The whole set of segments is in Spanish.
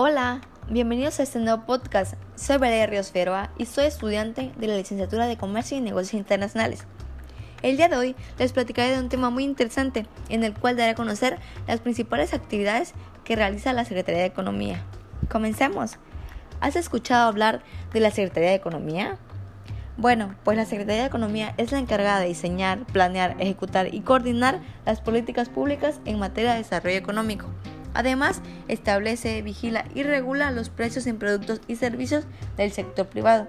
Hola, bienvenidos a este nuevo podcast. Soy Valeria Ríos Feroa y soy estudiante de la licenciatura de Comercio y Negocios Internacionales. El día de hoy les platicaré de un tema muy interesante en el cual daré a conocer las principales actividades que realiza la Secretaría de Economía. Comencemos. ¿Has escuchado hablar de la Secretaría de Economía? Bueno, pues la Secretaría de Economía es la encargada de diseñar, planear, ejecutar y coordinar las políticas públicas en materia de desarrollo económico Además, establece, vigila y regula los precios en productos y servicios del sector privado.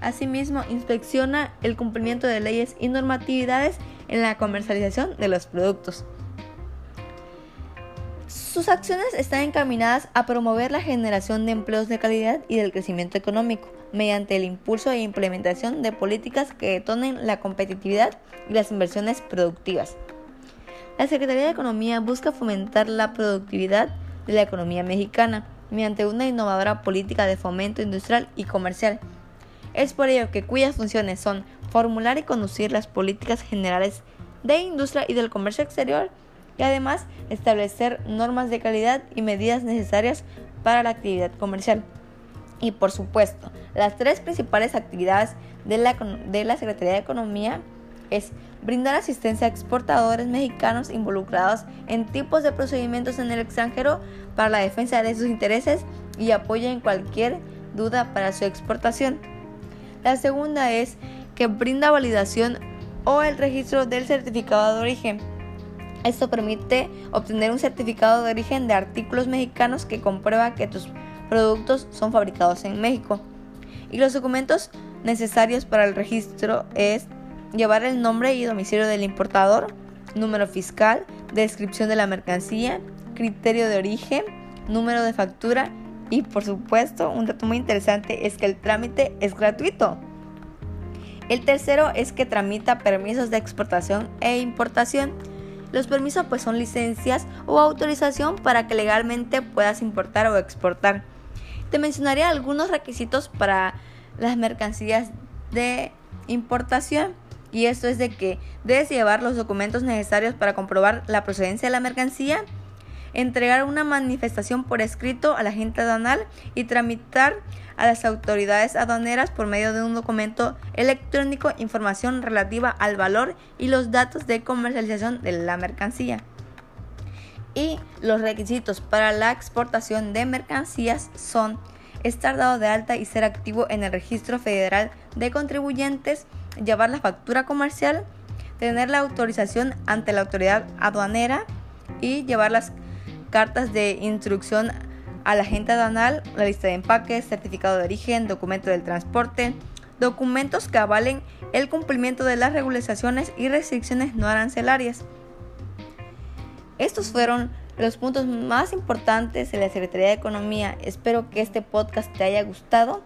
Asimismo, inspecciona el cumplimiento de leyes y normatividades en la comercialización de los productos. Sus acciones están encaminadas a promover la generación de empleos de calidad y del crecimiento económico, mediante el impulso e implementación de políticas que detonen la competitividad y las inversiones productivas. La Secretaría de Economía busca fomentar la productividad de la economía mexicana mediante una innovadora política de fomento industrial y comercial. Es por ello que cuyas funciones son formular y conducir las políticas generales de industria y del comercio exterior y además establecer normas de calidad y medidas necesarias para la actividad comercial. Y por supuesto, las tres principales actividades de la, de la Secretaría de Economía es brindar asistencia a exportadores mexicanos involucrados en tipos de procedimientos en el extranjero para la defensa de sus intereses y apoyo en cualquier duda para su exportación. La segunda es que brinda validación o el registro del certificado de origen. Esto permite obtener un certificado de origen de artículos mexicanos que comprueba que tus productos son fabricados en México. Y los documentos necesarios para el registro es llevar el nombre y domicilio del importador, número fiscal, descripción de la mercancía, criterio de origen, número de factura y por supuesto un dato muy interesante es que el trámite es gratuito. El tercero es que tramita permisos de exportación e importación. Los permisos pues son licencias o autorización para que legalmente puedas importar o exportar. Te mencionaré algunos requisitos para las mercancías de importación y esto es de que debes llevar los documentos necesarios para comprobar la procedencia de la mercancía, entregar una manifestación por escrito a la agente aduanal y tramitar a las autoridades aduaneras por medio de un documento electrónico información relativa al valor y los datos de comercialización de la mercancía. Y los requisitos para la exportación de mercancías son estar dado de alta y ser activo en el registro federal de contribuyentes, llevar la factura comercial, tener la autorización ante la autoridad aduanera y llevar las cartas de instrucción a la agente aduanal, la lista de empaques, certificado de origen, documento del transporte, documentos que avalen el cumplimiento de las regulaciones y restricciones no arancelarias. Estos fueron los puntos más importantes de la Secretaría de Economía. Espero que este podcast te haya gustado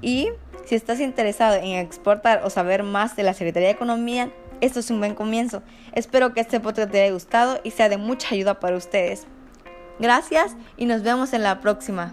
y si estás interesado en exportar o saber más de la Secretaría de Economía, esto es un buen comienzo. Espero que este podcast te haya gustado y sea de mucha ayuda para ustedes. Gracias y nos vemos en la próxima.